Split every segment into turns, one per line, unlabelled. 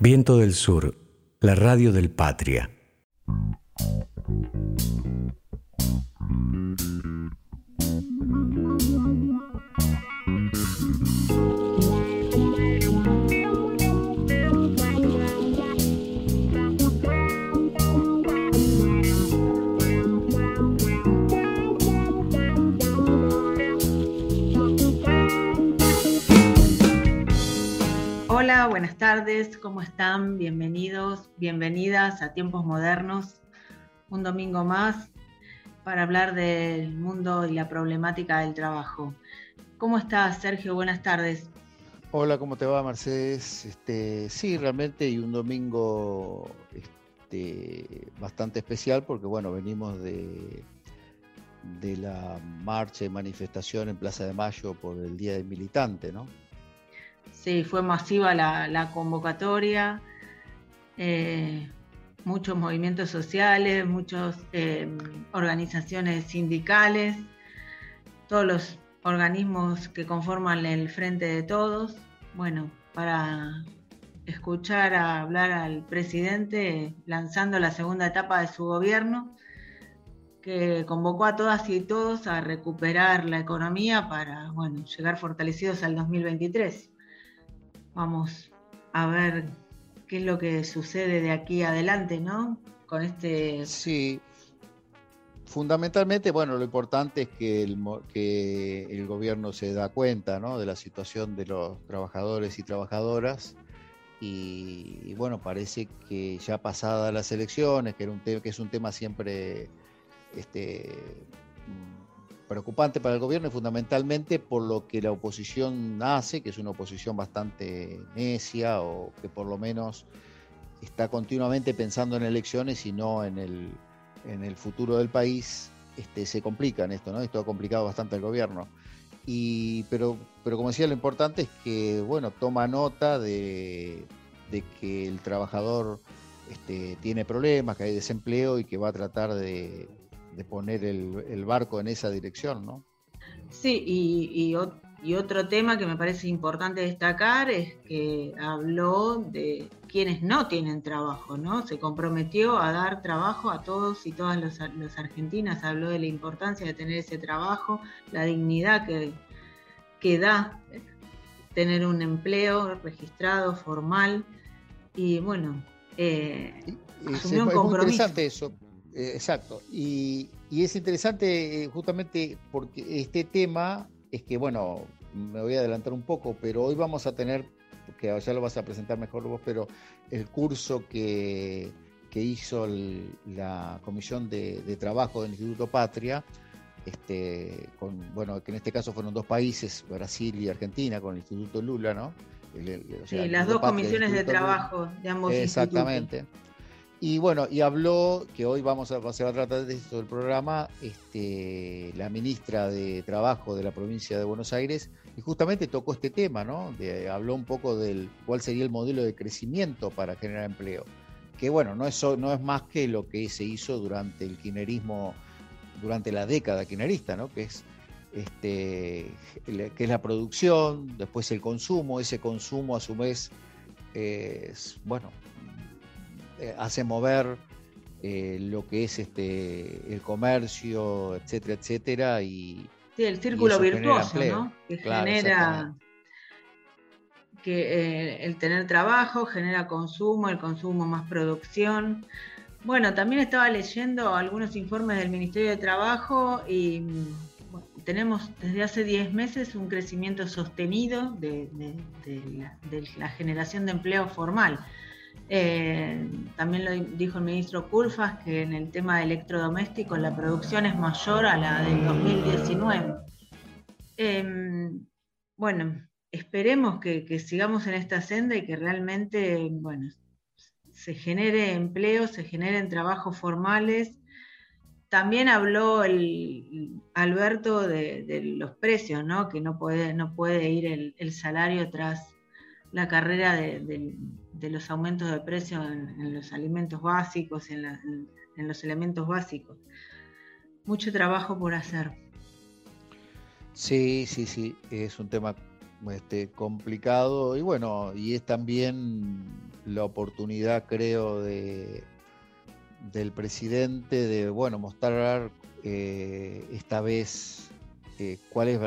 Viento del Sur, la radio del Patria.
Buenas tardes, ¿cómo están? Bienvenidos, bienvenidas a Tiempos Modernos, un domingo más para hablar del mundo y la problemática del trabajo. ¿Cómo estás, Sergio? Buenas tardes.
Hola, ¿cómo te va, Mercedes? Este, sí, realmente, y un domingo este, bastante especial porque, bueno, venimos de, de la marcha y manifestación en Plaza de Mayo por el Día del Militante, ¿no?
Sí, fue masiva la, convocatoria, eh, muchos movimientos sociales, muchas eh, organizaciones sindicales, todos los organismos que conforman el Frente de Todos. Bueno, para escuchar a hablar al presidente lanzando la segunda etapa de su gobierno, que convocó a todas y todos a recuperar la economía para bueno, llegar fortalecidos al 2023. Vamos a ver qué es lo que sucede de aquí adelante, ¿no? Con este...
Sí, fundamentalmente, bueno, lo importante es que el, que el gobierno se da cuenta ¿no? de la situación de los trabajadores y trabajadoras. Y, bueno, parece que ya pasadas las elecciones, que, era un que es un tema siempre este, preocupante para el gobierno y fundamentalmente por lo que la oposición hace, que es una oposición bastante necia o que por lo menos está continuamente pensando en elecciones y no en el, en el futuro del país, este, se complica en esto, ¿no? Esto ha complicado bastante al gobierno. Y, pero, pero como decía, lo importante es que, bueno, toma nota de, de que el trabajador este, tiene problemas, que hay desempleo y que va a tratar de, de poner el, barco en esa dirección, ¿no?
Sí, y, otro tema que me parece importante destacar es que habló de quienes no tienen trabajo, ¿no? Se comprometió a dar trabajo a todos y todas los, argentinas, habló de la importancia de tener ese trabajo, la dignidad que, que da tener un empleo registrado, formal, y bueno, eh,
asumió un compromiso. Es interesante eso, eh, exacto. Y, es interesante eh, justamente porque este tema es que, bueno, me voy a adelantar un poco, pero hoy vamos a tener, que ya lo vas a presentar mejor vos, pero el curso que, hizo la Comisión de, Trabajo del Instituto Patria, este, con, bueno, que en este caso fueron dos países, Brasil y Argentina, con el Instituto Lula, ¿no?
sí, las dos comisiones de trabajo de ambos
Exactamente. Y bueno, y habló, que hoy vamos a, se va a tratar de esto del programa, este, la ministra de Trabajo de la provincia de Buenos Aires, y justamente tocó este tema, ¿no? De, habló un poco del cuál sería el modelo de crecimiento para generar empleo. Que bueno, no es, no es más que lo que se hizo durante el kinerismo, durante la década kinerista, ¿no? Que es, este, que es la producción, después el consumo, ese consumo a su vez es, bueno, eh, hace mover eh, lo que es este el comercio, etcétera, etcétera. Y,
sí, el círculo virtuoso, ¿no? Que genera que eh, el tener trabajo genera consumo, el consumo más producción. Bueno, también estaba leyendo algunos informes del Ministerio de Trabajo y tenemos desde hace 10 meses un crecimiento sostenido de, de la generación de empleo formal. Eh, también lo dijo el ministro Culfas que en el tema de electrodomésticos la producción es mayor a la del 2019. Em, bueno, esperemos que, sigamos en esta senda y que realmente bueno, se genere empleo, se generen trabajos formales. También habló el Alberto de, los precios, ¿no? que no puede, no puede ir el, salario tras la carrera de, de los aumentos de precio en, los alimentos básicos, en, los elementos básicos. Mucho trabajo por hacer.
Sí, sí, sí, es un tema este, complicado y bueno, y es también la oportunidad, creo, de, del presidente de, bueno, mostrar eh, esta vez eh, cuál es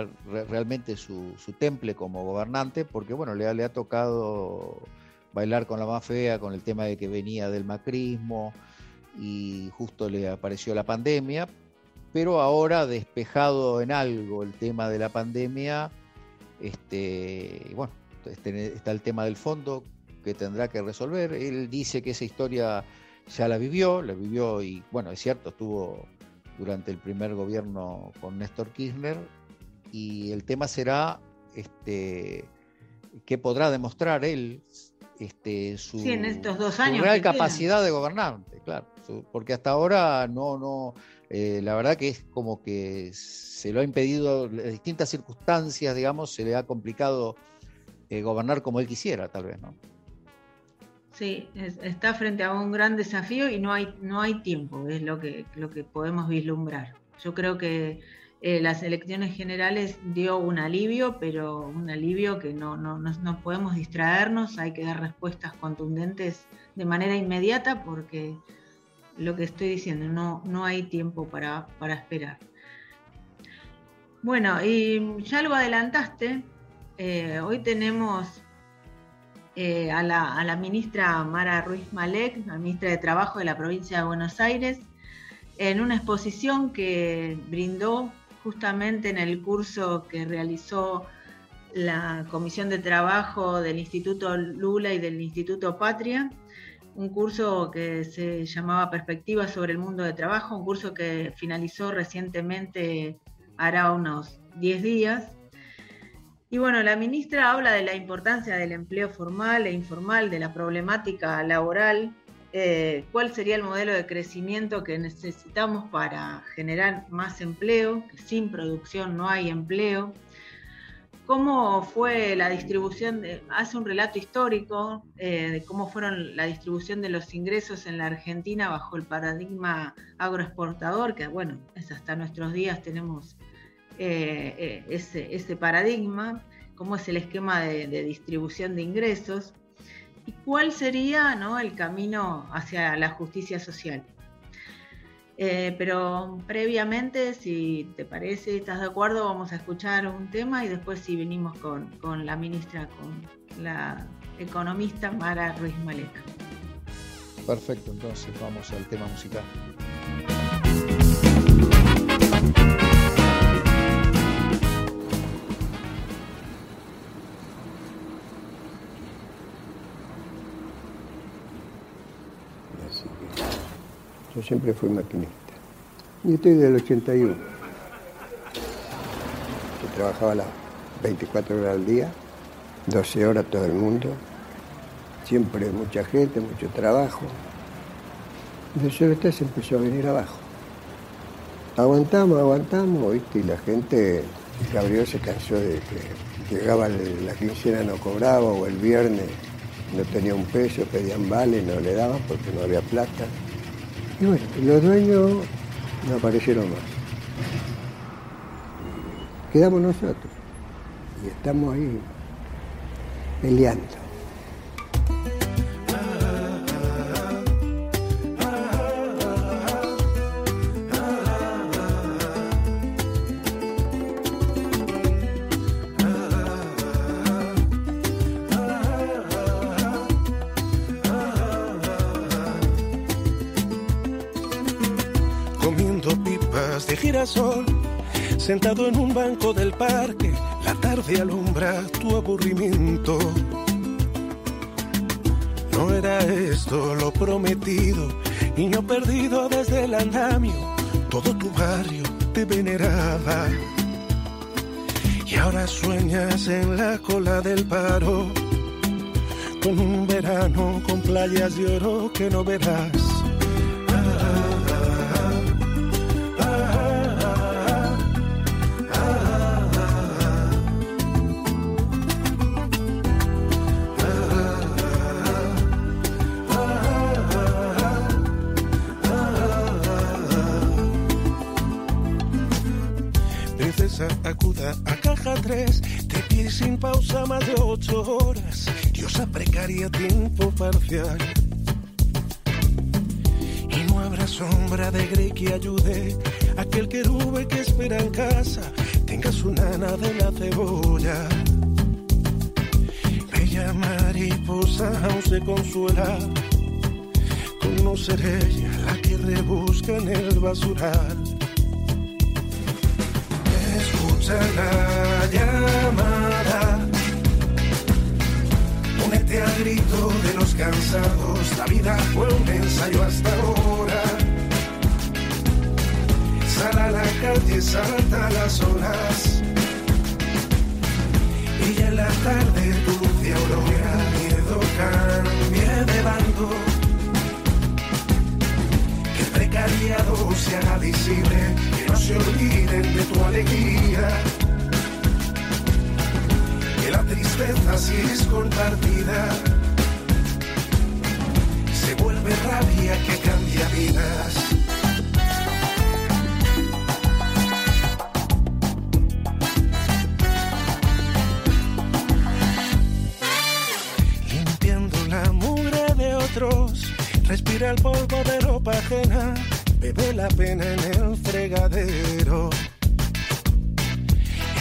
realmente su, temple como gobernante, porque bueno, le, le ha tocado bailar con la más fea, con el tema de que venía del macrismo y justo le apareció la pandemia, pero ahora despejado en algo el tema de la pandemia, este, bueno, este, está el tema del fondo que tendrá que resolver. Él dice que esa historia ya la vivió, la vivió y bueno, es cierto, estuvo durante el primer gobierno con Néstor Kirchner y el tema será este, qué podrá demostrar él este, su,
en estos dos años
real capacidad de gobernante, claro, porque hasta ahora no, no, eh, la verdad que es como que se lo ha impedido, en distintas circunstancias, digamos, se le ha complicado eh, gobernar como él quisiera, tal vez, ¿no?
Sí, está frente a un gran desafío y no hay, no hay tiempo, es lo que, lo que podemos vislumbrar. Yo creo que eh, las elecciones generales dio un alivio, pero un alivio que no, no, no, podemos distraernos, hay que dar respuestas contundentes de manera inmediata porque lo que estoy diciendo, no, no hay tiempo para, esperar. Bueno, y ya lo adelantaste, eh, hoy tenemos eh, a, la, ministra Mara Ruiz Malek, la ministra de Trabajo de la provincia de Buenos Aires, en una exposición que brindó justamente en el curso que realizó la Comisión de Trabajo del Instituto Lula y del Instituto Patria, un curso que se llamaba Perspectivas sobre el mundo de trabajo, un curso que finalizó recientemente, hará unos 10 días. Y bueno, la ministra habla de la importancia del empleo formal e informal, de la problemática laboral, eh, cuál sería el modelo de crecimiento que necesitamos para generar más empleo, que sin producción no hay empleo, cómo fue la distribución, hace un relato histórico eh, de cómo fueron la distribución de los ingresos en la Argentina bajo el paradigma agroexportador, que bueno, es hasta nuestros días tenemos eh, ese, paradigma, cómo es el esquema de, distribución de ingresos cuál sería el camino hacia la justicia social. Eh, pero previamente, si te parece, estás de acuerdo, vamos a escuchar un tema y después si venimos con, con la ministra, con la economista Mara Ruiz Maleca.
Perfecto, entonces vamos al tema musical.
Yo siempre fui maquinista. Y estoy del 81. Yo trabajaba las 24 horas al día, 12 horas todo el mundo. Siempre mucha gente, mucho trabajo. Y de se empezó a venir abajo. Aguantamos, aguantamos, ¿viste? Y la gente, Gabriel se cansó de que llegaba la quincena no cobraba o el viernes no tenía un peso, pedían vale, no le daban porque no había plata. Y bueno, los dueños no aparecieron más. Quedamos nosotros y estamos ahí peleando.
Sentado en un banco del parque, la tarde alumbra tu aburrimiento. No era esto lo prometido, niño perdido desde el andamio, todo tu barrio te veneraba. Y ahora sueñas en la cola del paro, con un verano con playas de oro que no verás acuda a caja 3, te pie
sin pausa más de 8 horas, diosa precaria tiempo parcial. Y no habrá sombra de Grey que ayude a aquel querube que espera en casa, tenga su nana de la cebolla. Bella mariposa aún se consuela. Conocer ella la que rebusca en el basural. La llamada, únete al grito de los cansados, la vida fue un ensayo hasta ahora. Sal a la calle, salta las horas. Y en la tarde tu aurora, miedo cambie de bando precariado se haga visible, que no se olviden de tu alegría. Que la tristeza si es compartida, se vuelve rabia que cambia vidas. Limpiando la mugre de otros Respira el polvo la pena en el fregadero.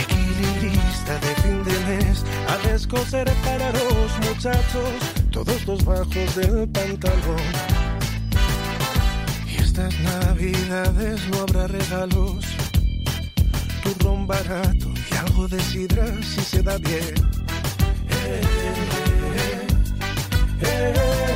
Equilibrista de fin de mes, a descoser para los muchachos, todos los bajos del pantalón. Y estas navidades no habrá regalos, turrón barato y algo de sidra si se da bien. Eh, eh, eh,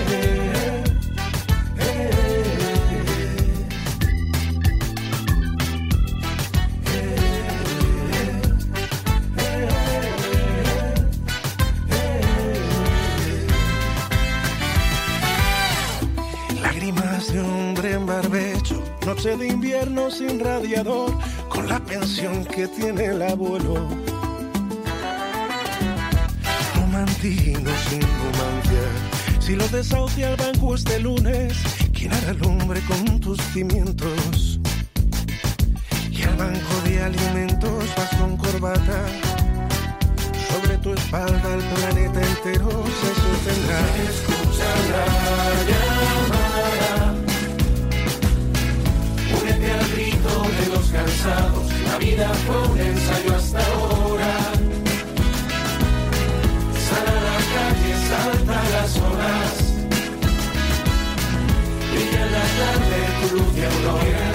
de invierno sin radiador, con la pensión que tiene el abuelo. Romantino sin romancia, si lo desahucia el banco este lunes, ¿quién hará el hombre con tus cimientos? Y al banco de alimentos vas con corbata, sobre tu espalda el planeta entero se sostendrá. Escucha la Únete al grito de los cansados, la vida fue un ensayo hasta ahora. Sal a la calle, salta las horas. Brilla en la tarde tu luz de aurora,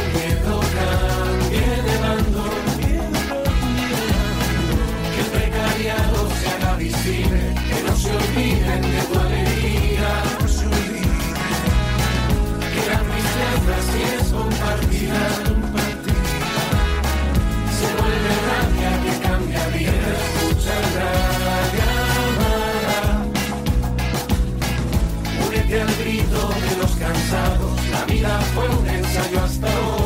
al grito de los cansados, la vida fue un ensayo hasta ahora.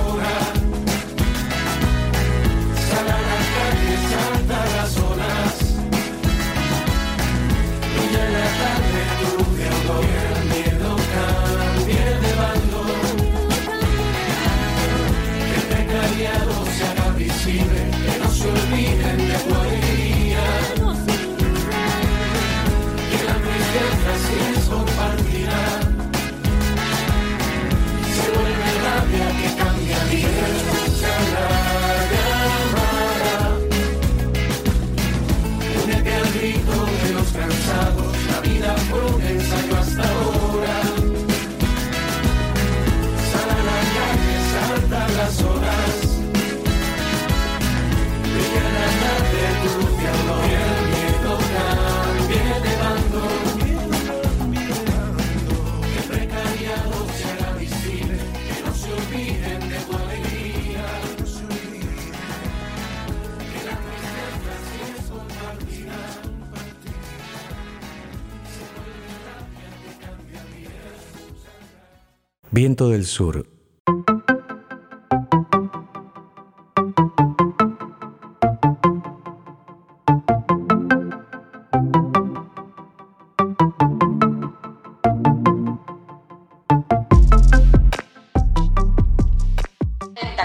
Viento del Sur.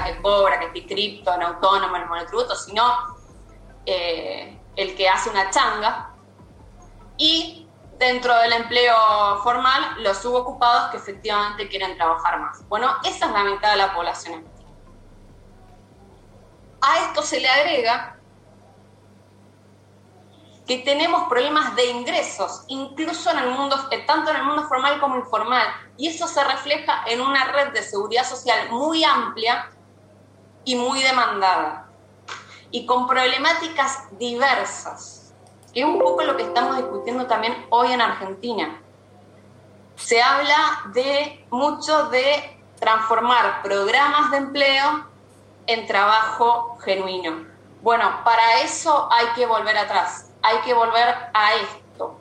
que cobra, que cripto, en autónomo, en el monotributo, sino eh, el que hace una changa, y dentro del empleo formal los subocupados que efectivamente quieren trabajar más. Bueno, esa es la mitad de la población A esto se le agrega que tenemos problemas de ingresos, incluso en el mundo, tanto en el mundo formal como informal, y eso se refleja en una red de seguridad social muy amplia y muy demandada, y con problemáticas diversas, que es un poco lo que estamos discutiendo también hoy en Argentina. Se habla de mucho de transformar programas de empleo en trabajo genuino. Bueno, para eso hay que volver atrás hay que volver a esto.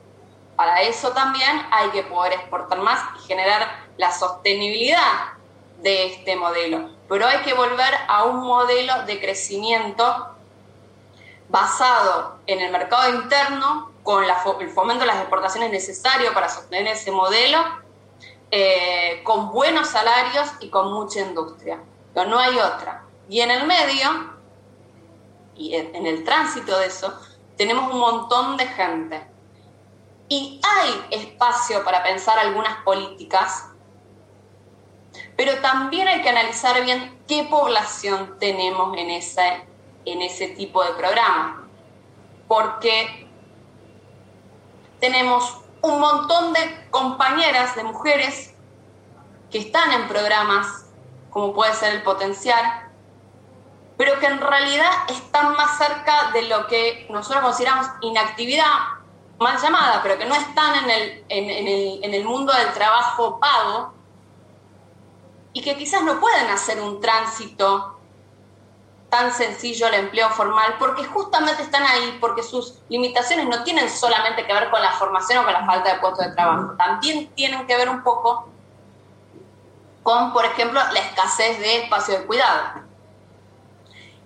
Para eso también hay que poder exportar más y generar la sostenibilidad de este modelo. Pero hay que volver a un modelo de crecimiento basado en el mercado interno, con el fomento de las exportaciones necesario para sostener ese modelo, eh, con buenos salarios y con mucha industria. Pero no hay otra. Y en el medio, y en el tránsito de eso, tenemos un montón de gente. Y hay espacio para pensar algunas políticas, pero también hay que analizar bien qué población tenemos en ese, en ese tipo de programa. Porque tenemos un montón de compañeras, de mujeres, que están en programas como puede ser el potencial, pero que en realidad están más cerca de lo que nosotros consideramos inactividad mal llamada, pero que no están en el, en, el, mundo del trabajo pago y que quizás no pueden hacer un tránsito tan sencillo al empleo formal porque justamente están ahí, porque sus limitaciones no tienen solamente que ver con la formación o con la falta de puestos de trabajo, también tienen que ver un poco con, por ejemplo, la escasez de espacio de cuidado.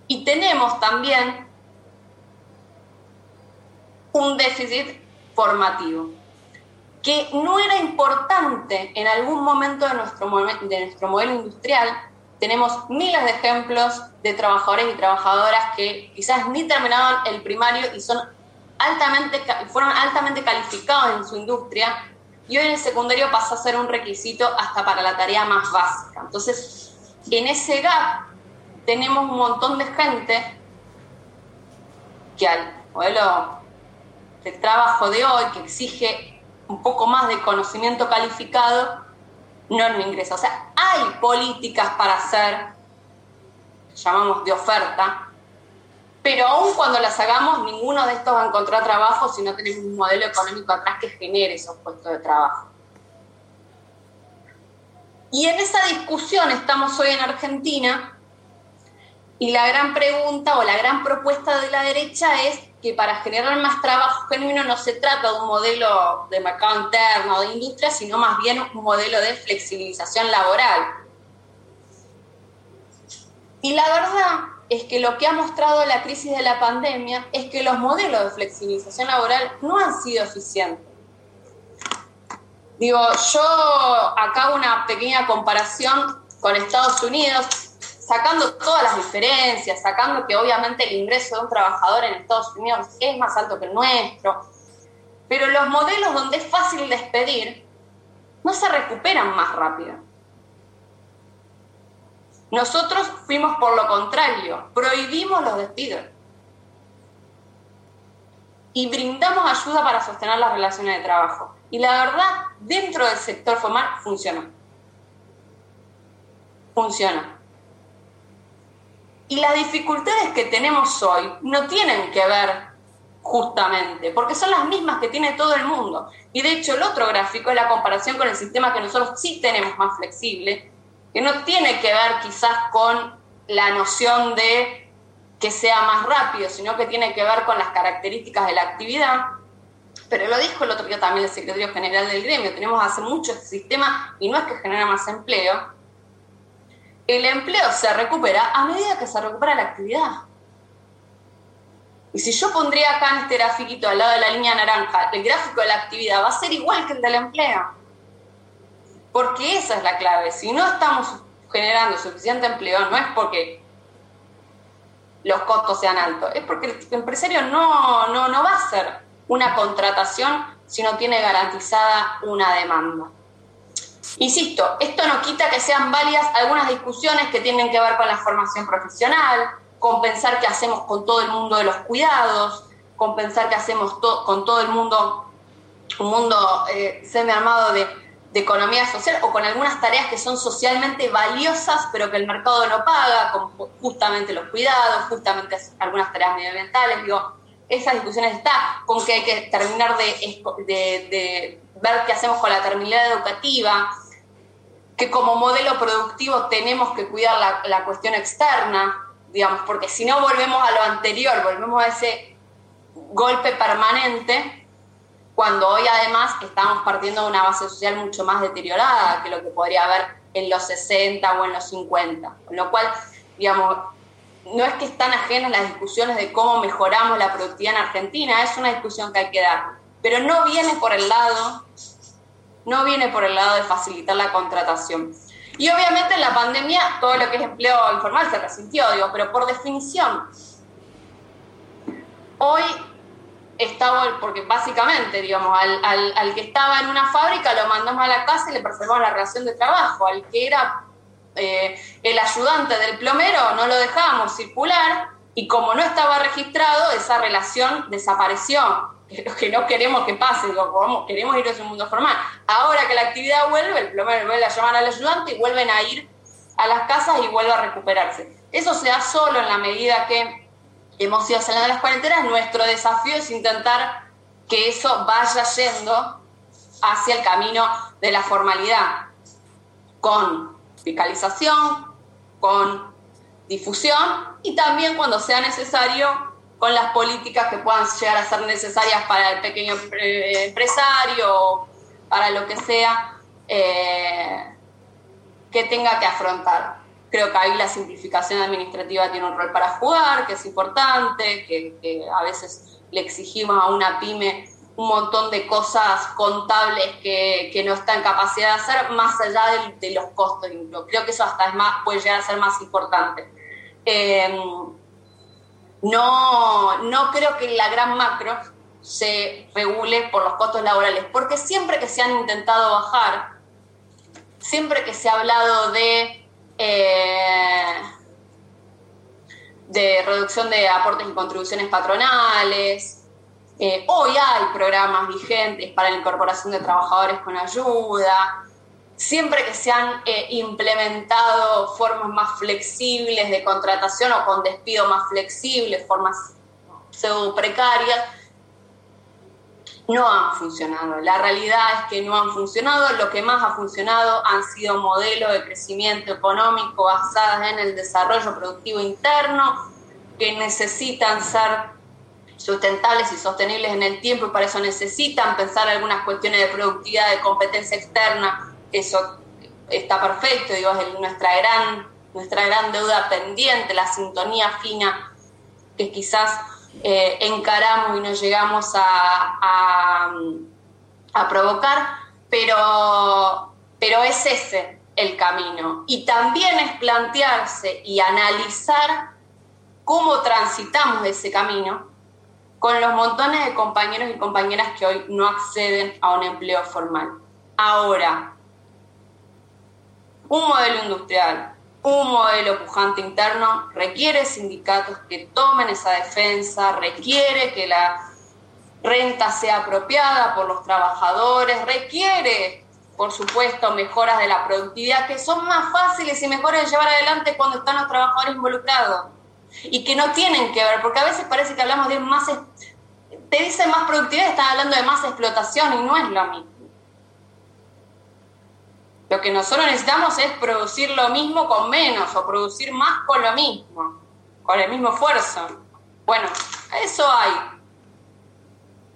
Y tenemos también un déficit formativo, que no era importante en algún momento de nuestro, de nuestro modelo industrial. Tenemos miles de ejemplos de trabajadores y trabajadoras que quizás ni terminaban el primario y son altamente, fueron altamente calificados en su industria y hoy en el secundario pasa a ser un requisito hasta para la tarea más básica. Entonces, en ese gap tenemos un montón de gente que al modelo de trabajo de hoy, que exige un poco más de conocimiento calificado, no nos ingresa. O sea, hay políticas para hacer, llamamos de oferta, pero aún cuando las hagamos, ninguno de estos va a encontrar trabajo si no tenemos un modelo económico atrás que genere esos puestos de trabajo. Y en esa discusión estamos hoy en Argentina y la gran pregunta o la gran propuesta de la derecha es que para generar más trabajo genuino no se trata de un modelo de mercado interno o de industria, sino más bien un modelo de flexibilización laboral. Y la verdad es que lo que ha mostrado la crisis de la pandemia es que los modelos de flexibilización laboral no han sido eficientes. Digo, yo acá hago una pequeña comparación con Estados Unidos sacando todas las diferencias, sacando que obviamente el ingreso de un trabajador en Estados Unidos es más alto que el nuestro, pero los modelos donde es fácil despedir no se recuperan más rápido. Nosotros fuimos por lo contrario, prohibimos los despidos y brindamos ayuda para sostener las relaciones de trabajo. Y la verdad, dentro del sector formal funciona. Funciona. Y las dificultades que tenemos hoy no tienen que ver justamente, porque son las mismas que tiene todo el mundo. Y de hecho el otro gráfico es la comparación con el sistema que nosotros sí tenemos más flexible, que no tiene que ver quizás con la noción de que sea más rápido, sino que tiene que ver con las características de la actividad. Pero lo dijo el otro día también el secretario general del gremio, tenemos hace mucho este sistema y no es que genera más empleo, el empleo se recupera a medida que se recupera la actividad. Y si yo pondría acá en este grafiquito al lado de la línea naranja el gráfico de la actividad, va a ser igual que el del empleo. Porque esa es la clave. Si no estamos generando suficiente empleo, no es porque los costos sean altos. Es porque el empresario no, no, no va a hacer una contratación si no tiene garantizada una demanda. Insisto, esto no quita que sean válidas algunas discusiones que tienen que ver con la formación profesional, con pensar qué hacemos con todo el mundo de los cuidados, con pensar qué hacemos con todo el mundo, un mundo eh, semi-armado de, economía social o con algunas tareas que son socialmente valiosas pero que el mercado no paga, como justamente los cuidados, justamente algunas tareas medioambientales. Digo, esas discusiones están con que hay que terminar de, de, ver qué hacemos con la terminalidad educativa, que como modelo productivo tenemos que cuidar la, cuestión externa, digamos, porque si no volvemos a lo anterior, volvemos a ese golpe permanente cuando hoy además estamos partiendo de una base social mucho más deteriorada que lo que podría haber en los 60 o en los 50. Con lo cual, digamos, no es que están ajenas las discusiones de cómo mejoramos la productividad en Argentina, es una discusión que hay que dar, pero no viene por el lado, no viene por el lado de facilitar la contratación. Y obviamente en la pandemia todo lo que es empleo informal se resintió, digo, pero por definición, hoy estaba, porque básicamente, digamos, al, al, que estaba en una fábrica lo mandamos a la casa y le preservamos la relación de trabajo. Al que era eh, el ayudante del plomero no lo dejábamos circular y como no estaba registrado, esa relación desapareció. Que no queremos que pase, queremos ir a un mundo formal. Ahora que la actividad vuelve, el plomero vuelve a llamar al ayudante y vuelven a ir a las casas y vuelve a recuperarse. Eso se da solo en la medida que hemos ido saliendo de las cuarentenas, nuestro desafío es intentar que eso vaya yendo hacia el camino de la formalidad, con fiscalización, con difusión y también cuando sea necesario con las políticas que puedan llegar a ser necesarias para el pequeño eh, empresario, para lo que sea eh, que tenga que afrontar. Creo que ahí la simplificación administrativa tiene un rol para jugar, que es importante, que, a veces le exigimos a una pyme un montón de cosas contables que, no está en capacidad de hacer, más allá de, los costos. Creo que eso hasta es más, puede llegar a ser más importante. Em, no, no creo que la gran macro se regule por los costos laborales, porque siempre que se han intentado bajar, siempre que se ha hablado de eh, de reducción de aportes y contribuciones patronales. Eh, hoy hay programas vigentes para la incorporación de trabajadores con ayuda. Siempre que se han eh, implementado formas más flexibles de contratación o con despido más flexibles, formas pseudo precarias, no han funcionado. La realidad es que no han funcionado. Lo que más ha funcionado han sido modelos de crecimiento económico basados en el desarrollo productivo interno, que necesitan ser sustentables y sostenibles en el tiempo y para eso necesitan pensar algunas cuestiones de productividad, de competencia externa. Eso está perfecto, digo, es nuestra gran, nuestra gran deuda pendiente, la sintonía fina que quizás eh, encaramos y nos llegamos a, a, provocar, pero, pero es ese el camino. Y también es plantearse y analizar cómo transitamos ese camino con los montones de compañeros y compañeras que hoy no acceden a un empleo formal. Ahora, un modelo industrial un modelo pujante interno requiere sindicatos que tomen esa defensa, requiere que la renta sea apropiada por los trabajadores, requiere, por supuesto, mejoras de la productividad que son más fáciles y mejores de llevar adelante cuando están los trabajadores involucrados y que no tienen que ver, porque a veces parece que hablamos de más, te dicen más productividad, están hablando de más explotación y no es lo mismo. Lo que nosotros necesitamos es producir lo mismo con menos o producir más con lo mismo, con el mismo esfuerzo. Bueno, eso hay.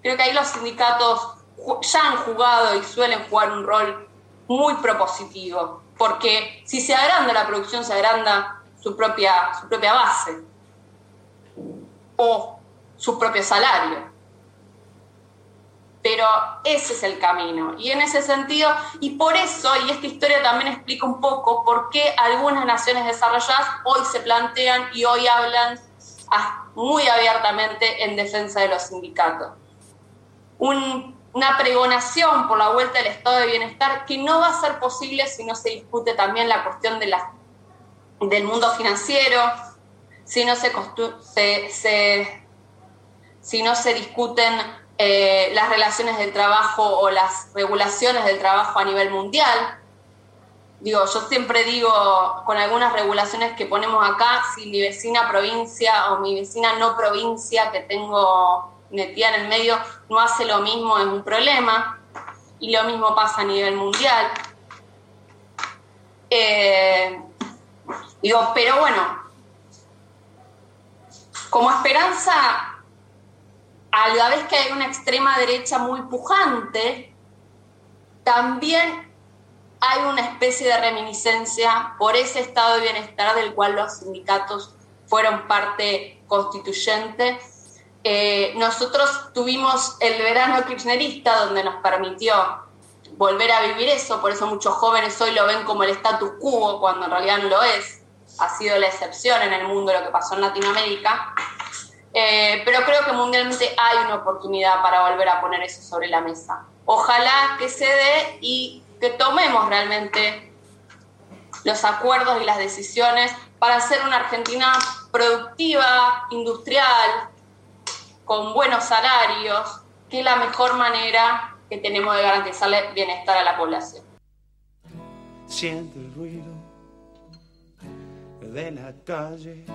Creo que ahí los sindicatos ya han jugado y suelen jugar un rol muy propositivo, porque si se agranda la producción, se agranda su propia, su propia base o su propio salario pero ese es el camino. Y en ese sentido, y por eso, y esta historia también explica un poco por qué algunas naciones desarrolladas hoy se plantean y hoy hablan muy abiertamente en defensa de los sindicatos. una pregonación por la vuelta del estado de bienestar que no va a ser posible si no se discute también la cuestión del mundo financiero, si no se, si no se discuten eh, las relaciones del trabajo o las regulaciones del trabajo a nivel mundial. Digo, yo siempre digo con algunas regulaciones que ponemos acá, si mi vecina provincia o mi vecina no provincia que tengo metida en el medio no hace lo mismo, es un problema. Y lo mismo pasa a nivel mundial. Eh, digo, pero bueno, como esperanza, a la vez que hay una extrema derecha muy pujante, también hay una especie de reminiscencia por ese estado de bienestar del cual los sindicatos fueron parte constituyente. Eh, nosotros tuvimos el verano kirchnerista donde nos permitió volver a vivir eso, por eso muchos jóvenes hoy lo ven como el status quo cuando en realidad no lo es ha sido la excepción en el mundo lo que pasó en Latinoamérica, eh, pero creo que mundialmente hay una oportunidad para volver a poner eso sobre la mesa. Ojalá que se dé y que tomemos realmente los acuerdos y las decisiones para hacer una Argentina productiva, industrial, con buenos salarios, que es la mejor manera que tenemos de garantizarle bienestar a la población.
Siente el ruido de la calle.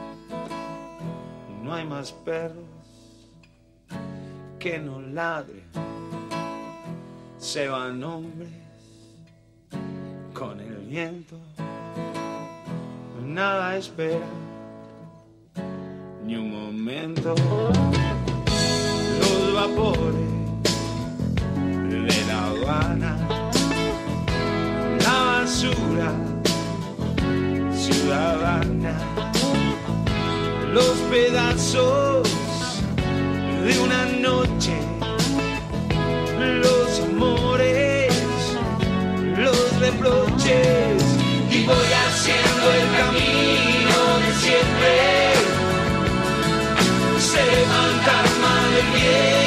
No hay más perros que no ladren. Se van hombres con el viento. Nada espera ni un momento. Los vapores de la Habana, la basura ciudadana, los pedazos de una noche, los amores, los reproches, y voy haciendo el camino de siempre. Se fantasma del viejo hospital,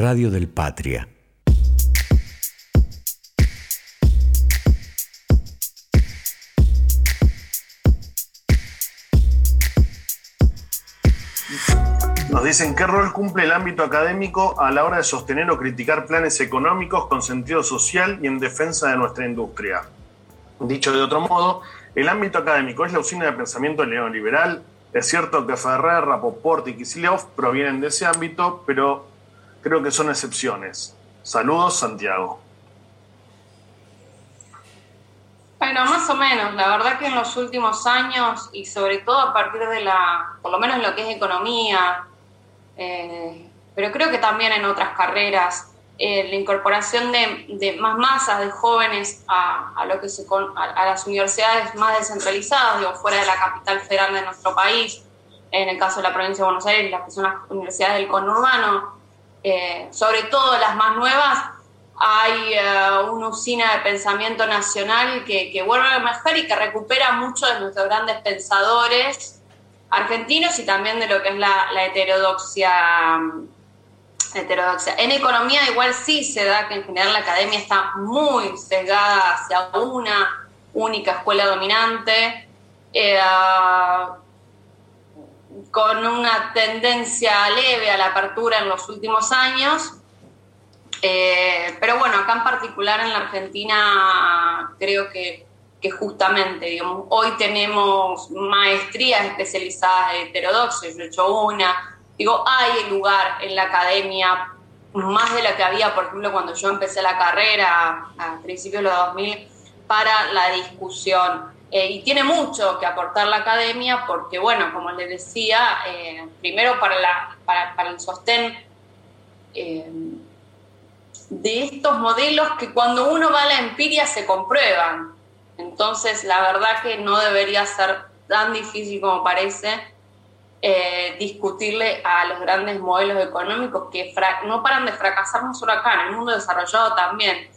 radio del Patria.
Nos dicen qué rol cumple el ámbito académico a la hora de sostener o criticar planes económicos con sentido social y en defensa de nuestra industria. Dicho de otro modo, el ámbito académico es la usina de pensamiento neoliberal. Es cierto que Ferrer, Rapoport y Kicillof provienen de ese ámbito, pero creo que son excepciones. Saludos, Santiago.
Bueno, más o menos. La verdad que en los últimos años y sobre todo a partir de la, por lo menos en lo que es economía, eh, pero creo que también en otras carreras, eh, la incorporación de, más masas de jóvenes a, lo que se, a, las universidades más descentralizadas, digo, fuera de la capital federal de nuestro país, en el caso de la provincia de Buenos Aires, las que son las universidades del conurbano, eh, sobre todo las más nuevas, hay una usina de pensamiento nacional que, vuelve a emerger y que recupera muchos de nuestros grandes pensadores argentinos y también de lo que es la, heterodoxia, heterodoxia. En economía igual sí se da que en general la academia está muy sesgada hacia una única escuela dominante, eh, con una tendencia leve a la apertura en los últimos años. Eh, pero bueno, acá en particular en la Argentina creo que justamente, digamos, hoy tenemos maestrías especializadas de heterodoxia, yo he hecho una, digo, hay lugar en la academia, más de la que había, por ejemplo, cuando yo empecé la carrera a principios de los 2000, para la discusión. Eh, y tiene mucho que aportar la academia porque, bueno, como les decía, eh, primero para, el sostén eh, de estos modelos que cuando uno va a la empiria se comprueban. Entonces, la verdad que no debería ser tan difícil como parece discutirle a los grandes modelos económicos que no paran de fracasar no solo acá, en el mundo desarrollado también.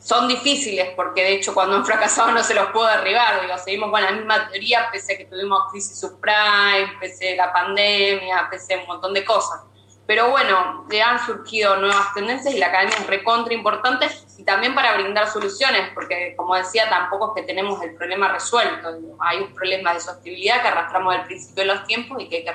Son difíciles porque de hecho cuando han fracasado no se los puede derribar, digo, seguimos con la misma teoría pese a que tuvimos crisis subprime, pese a la pandemia, pese a un montón de cosas. Pero bueno, le han surgido nuevas tendencias y la academia es recontra importante y también para brindar soluciones, porque como decía, tampoco es que tenemos el problema resuelto. Hay un problema de sostenibilidad que arrastramos del principio de los tiempos y que hay que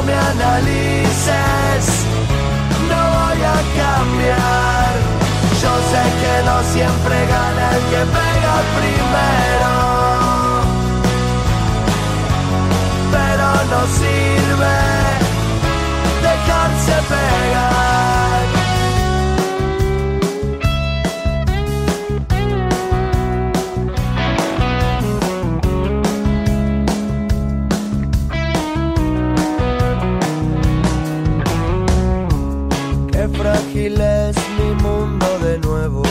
no
me analices, no voy a cambiar. Yo sé que no siempre gana el que pega primero, pero no sirve dejarse pegar. es mi mundo de nuevo.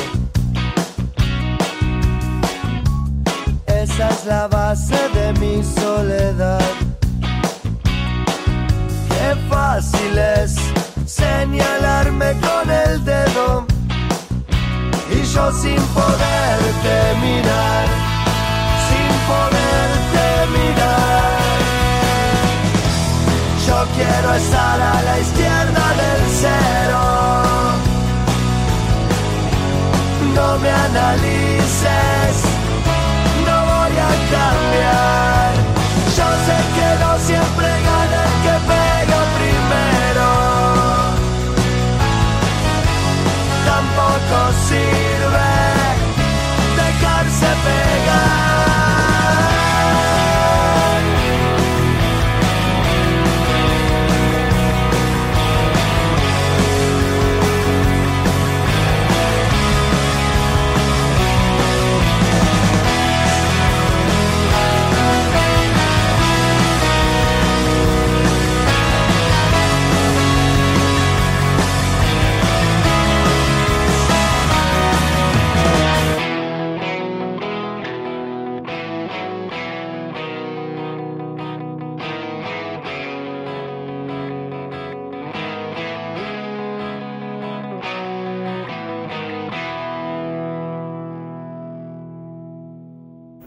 Esa es la base de mi soledad. Qué fácil es señalarme con el dedo y yo
sin poderte mirar, sin poderte mirar. Quiero estar a la izquierda del cero. No me analices, no voy a cambiar. Yo sé que no siempre gana el que pega primero. Tampoco sirve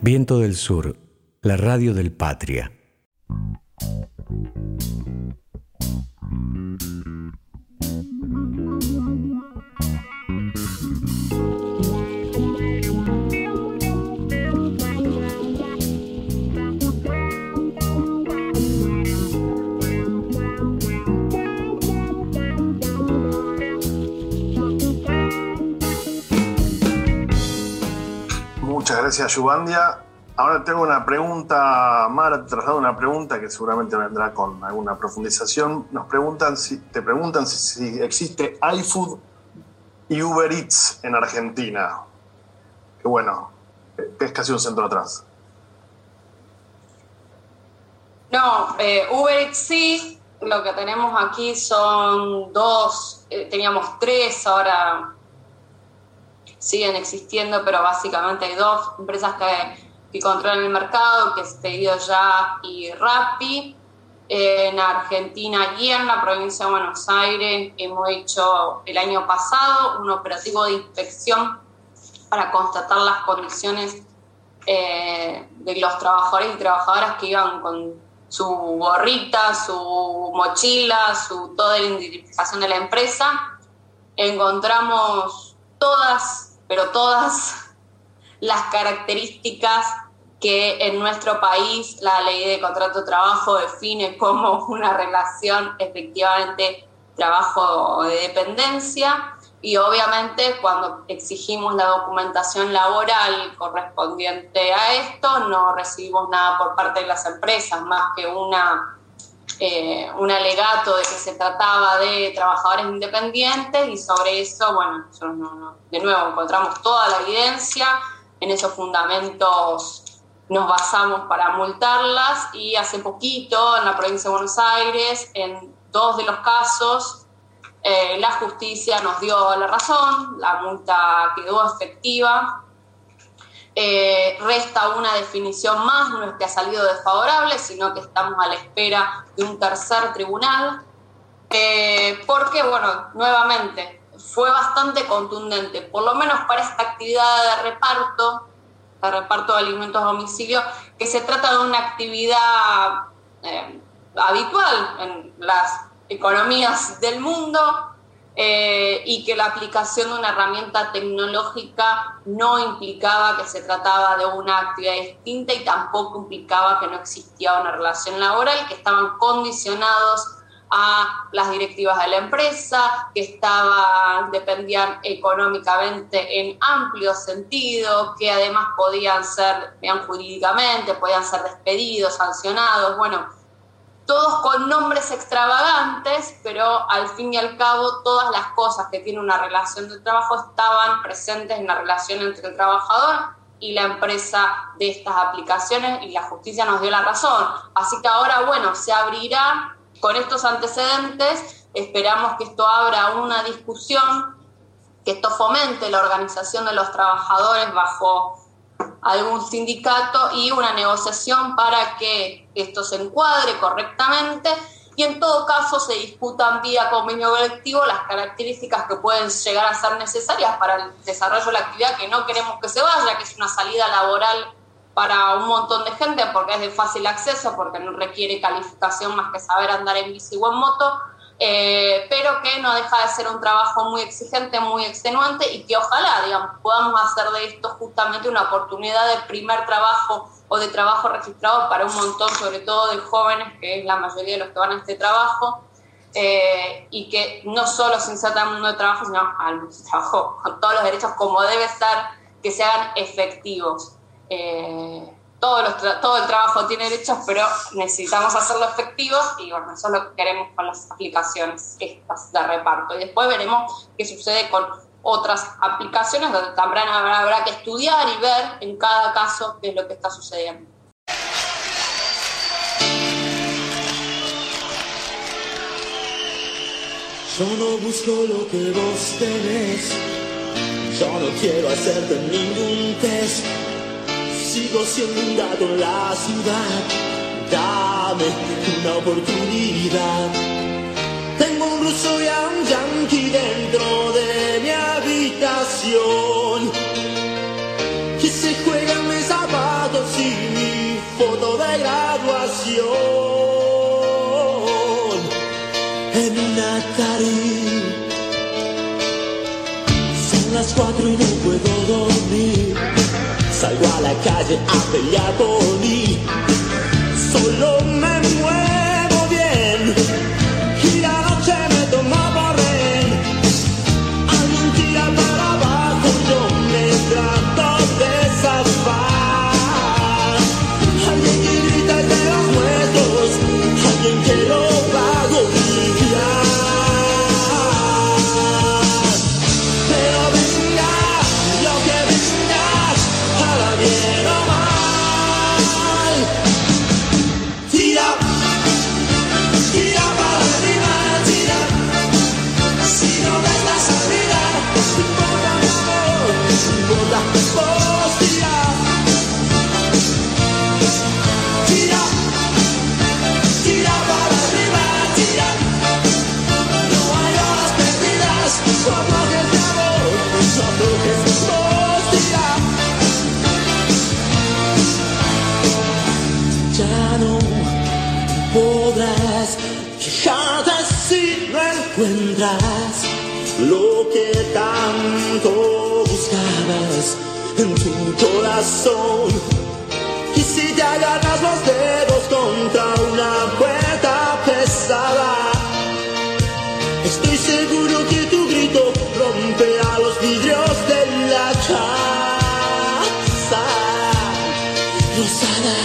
Viento del Sur, la radio del Patria.
Muchas gracias, Yubandia. Ahora tengo una pregunta, Mara, te traslado una pregunta que seguramente vendrá con alguna profundización. Nos preguntan te preguntan si, si existe iFood y Uber Eats en Argentina. Que bueno, que es casi un centro atrás.
No, eh, Uber Eats sí, lo que tenemos aquí son dos, eh, teníamos tres, ahora siguen existiendo, pero básicamente hay dos empresas que, que controlan el mercado, que es Pedido Ya y Rappi. En Argentina y en la provincia de Buenos Aires hemos hecho el año pasado un operativo de inspección para constatar las condiciones eh, de los trabajadores y trabajadoras que iban con su gorrita, su mochila, su toda la identificación de la empresa. Encontramos todas pero todas las características que en nuestro país la ley de contrato de trabajo define como una relación efectivamente trabajo de dependencia. Y obviamente cuando exigimos la documentación laboral correspondiente a esto no recibimos nada por parte de las empresas más que una eh, un alegato de que se trataba de trabajadores independientes y sobre eso, bueno, de nuevo encontramos toda la evidencia, en esos fundamentos nos basamos para multarlas y hace poquito en la provincia de Buenos Aires, en dos de los casos, eh, la justicia nos dio la razón, la multa quedó efectiva eh, resta una definición más, no es que ha salido desfavorable, sino que estamos a la espera de un tercer tribunal, eh, porque, bueno, nuevamente, fue bastante contundente, por lo menos para esta actividad de reparto, de reparto de alimentos a domicilio, que se trata de una actividad eh, habitual en las economías del mundo, eh, y que la aplicación de una herramienta tecnológica no implicaba que se trataba de una actividad distinta y tampoco implicaba que no existía una relación laboral, que estaban condicionados a las directivas de la empresa, que estaban, dependían económicamente en amplio sentido, que además podían ser, vean jurídicamente, podían ser despedidos, sancionados, bueno, todos con nombres extravagantes, pero al fin y al cabo todas las cosas que tienen una relación de trabajo estaban presentes en la relación entre el trabajador y la empresa de estas aplicaciones y la justicia nos dio la razón. Así que ahora, bueno, se abrirá con estos antecedentes, esperamos que esto abra una discusión, que esto fomente la organización de los trabajadores bajo algún sindicato y una negociación para que esto se encuadre correctamente y en todo caso se disputan vía convenio colectivo las características que pueden llegar a ser necesarias para el desarrollo de la actividad que no queremos que se vaya, que es una salida laboral para un montón de gente porque es de fácil acceso, porque no requiere calificación más que saber andar en bici o en moto, eh, pero que no deja de ser un trabajo muy exigente, muy extenuante y que ojalá, digamos, podamos hacer de esto justamente una oportunidad de primer trabajo o de trabajo registrado para un montón, sobre todo de jóvenes, que es la mayoría de los que van a este trabajo, eh, y que no solo se insertan al mundo de trabajo, sino al trabajo con todos los derechos como debe estar, que se hagan efectivos. Eh, todo, todo el trabajo tiene derechos, pero necesitamos hacerlo efectivos y bueno, eso es lo que queremos con las aplicaciones estas de reparto. Y después veremos qué sucede con otras aplicaciones donde también habrá, que estudiar y ver en cada caso qué es lo que está sucediendo.
Yo no busco lo que vos tenés, yo no quiero hacerte ningún test, sigo siendo un gato en la ciudad, dame una oportunidad. Tengo un ruso y un yankee dentro de mi habitación. Que se juegan mis zapatos y mi foto de graduación. En una Atari. Son las cuatro y no puedo dormir. Salgo a la calle a pelear por mí. En tu corazón. Y si te agarras los dedos contra una puerta pesada, estoy seguro que tu grito romperá los vidrios de la casa rosada.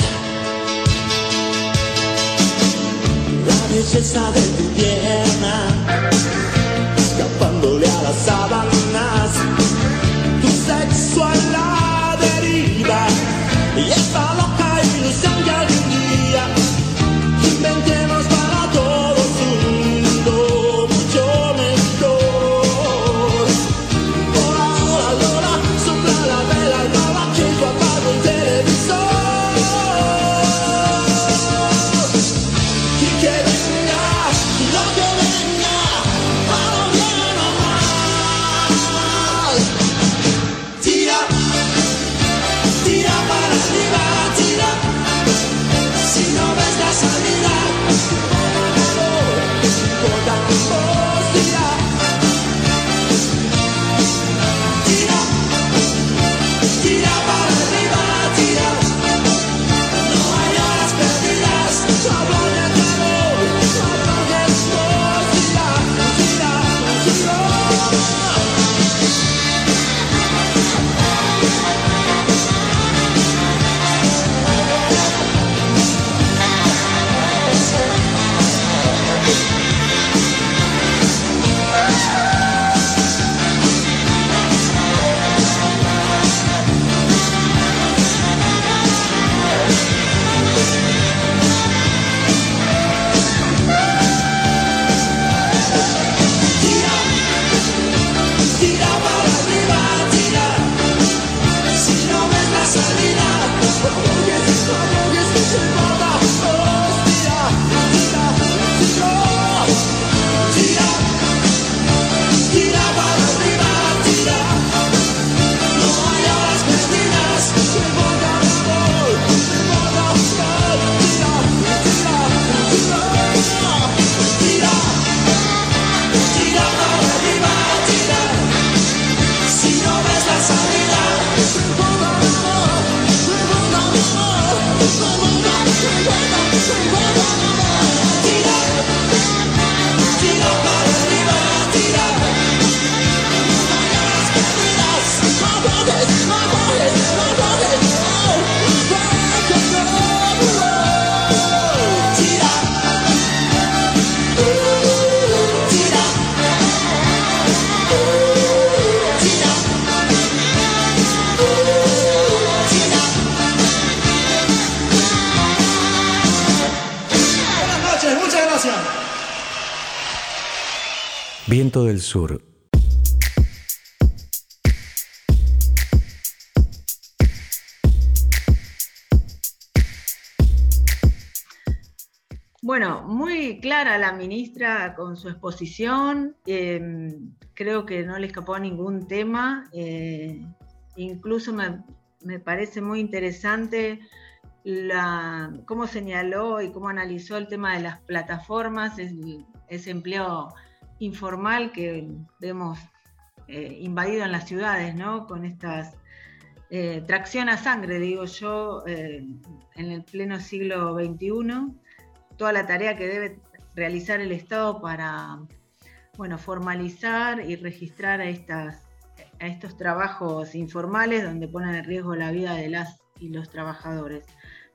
La belleza de
Del Sur.
Bueno, muy clara la ministra con su exposición. Em, creo que no le escapó a ningún tema. Eh, incluso me, parece muy interesante la, cómo señaló y cómo analizó el tema de las plataformas, ese empleo informal que vemos eh, invadido en las ciudades, ¿no? Con estas eh, tracción a sangre, digo yo, en el pleno siglo XXI toda la tarea que debe realizar el Estado para bueno, formalizar y registrar a, estas, a estos trabajos informales donde ponen en riesgo la vida de las y los trabajadores.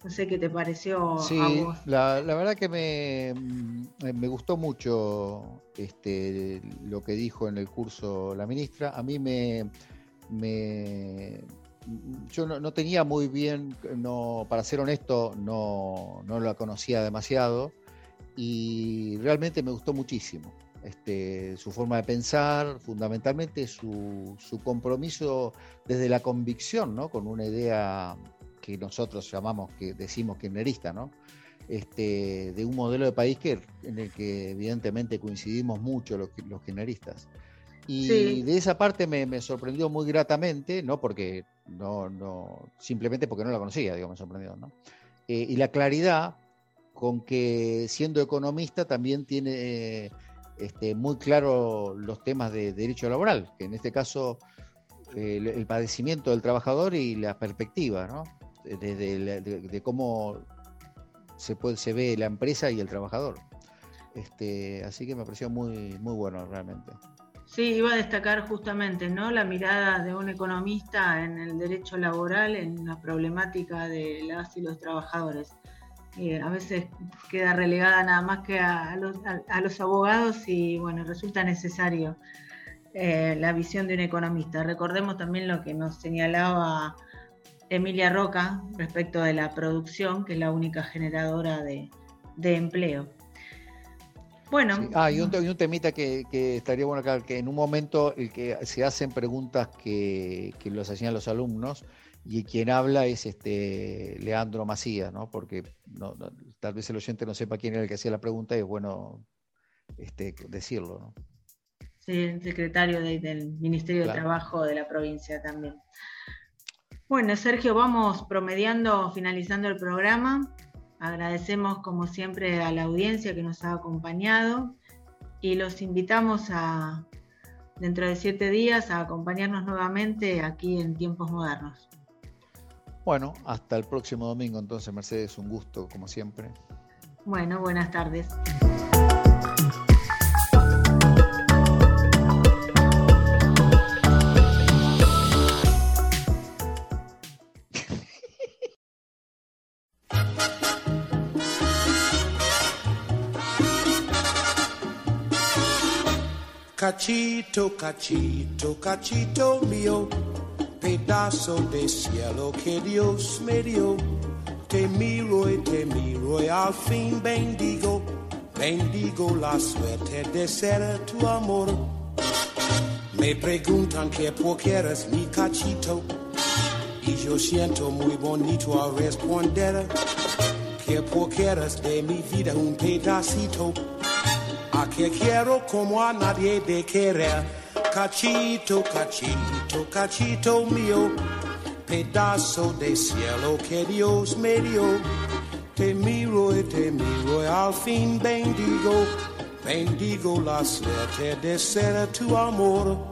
No sé qué te pareció
sí,
a vos.
La, la verdad que me, me, gustó mucho este, lo que dijo en el curso la ministra. A mí me, me yo no, tenía muy bien, no, para ser honesto, no, no la conocía demasiado y realmente me gustó muchísimo. Este, su forma de pensar, fundamentalmente su, compromiso desde la convicción, ¿no? con una idea que nosotros llamamos, que decimos kirchnerista, ¿no? Este, de un modelo de país que, en el que evidentemente coincidimos mucho los, los kirchneristas. Y de esa parte me, sorprendió muy gratamente, no porque no, no, simplemente porque no la conocía, digo, me sorprendió, ¿no? Eh, y la claridad con que siendo economista también tiene este, muy claro los temas de derecho laboral, que en este caso el, padecimiento del trabajador y la perspectiva, ¿no? Desde de, cómo se, puede, se ve la empresa y el trabajador. Este, así que me pareció muy, muy bueno realmente.
Sí, iba a destacar justamente ¿no? la mirada de un economista en el derecho laboral, en la problemática de las y los trabajadores. Eh, a veces queda relegada nada más que a, los, abogados y bueno, resulta necesario eh, la visión de un economista. Recordemos también lo que nos señalaba Emilia Roca respecto de la producción, que es la única generadora de empleo.
Bueno. Ah, y un, un temita que, estaría bueno acá, que en un momento el que se hacen preguntas que, los hacían los alumnos y quien habla es este Leandro Macías, ¿no? Porque tal vez el oyente no sepa quién era el que hacía la pregunta y es bueno este, decirlo, ¿no?
Sí, el secretario del Ministerio de Trabajo de la provincia también. Bueno, Sergio, vamos promediando, finalizando el programa. Agradecemos como siempre a la audiencia que nos ha acompañado y los invitamos a dentro de siete días a acompañarnos nuevamente aquí en Tiempos Modernos.
Bueno, hasta el próximo domingo entonces, Mercedes, un gusto como siempre.
Bueno, buenas tardes.
Cachito, cachito, cachito mío, pedazo de cielo que Dios me dio. Te miro y te miro y al fin bendigo, bendigo la suerte de ser tu amor. Me preguntan qué por qué eres mi cachito y yo siento muy bonito al responder que porque eres de mi vida un pedacito que quiero como a nadie de querer. Cachito, cachito, cachito mío, pedazo de cielo que Dios me dio. Te miro y te miro y al fin bendigo, bendigo la suerte de ser tu amor.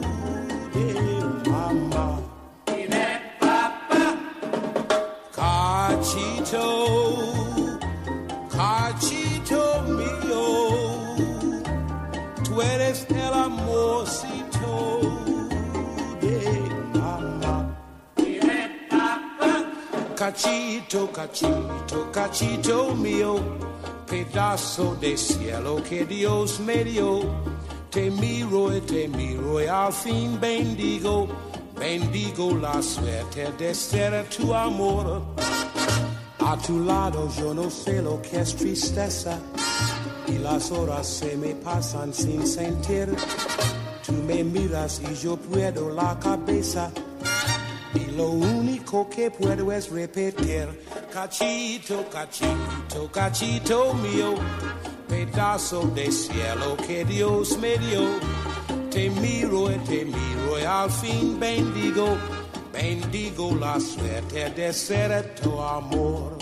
Cachito, cachito, cachito mío, pedazo de cielo que Dios me dio. Te miro y te miro y al fin bendigo Bendigo la suerte de ser tu amor. A tu lado yo no sé lo que es tristeza y las horas se me pasan sin sentir. Tú me miras y yo puedo la cabeza y lo único que puedo es repetir. Cachito, cachito, cachito mío, pedazo de cielo que Dios me dio te miro y te miro y al fin bendigo, bendigo la suerte de ser tu amor.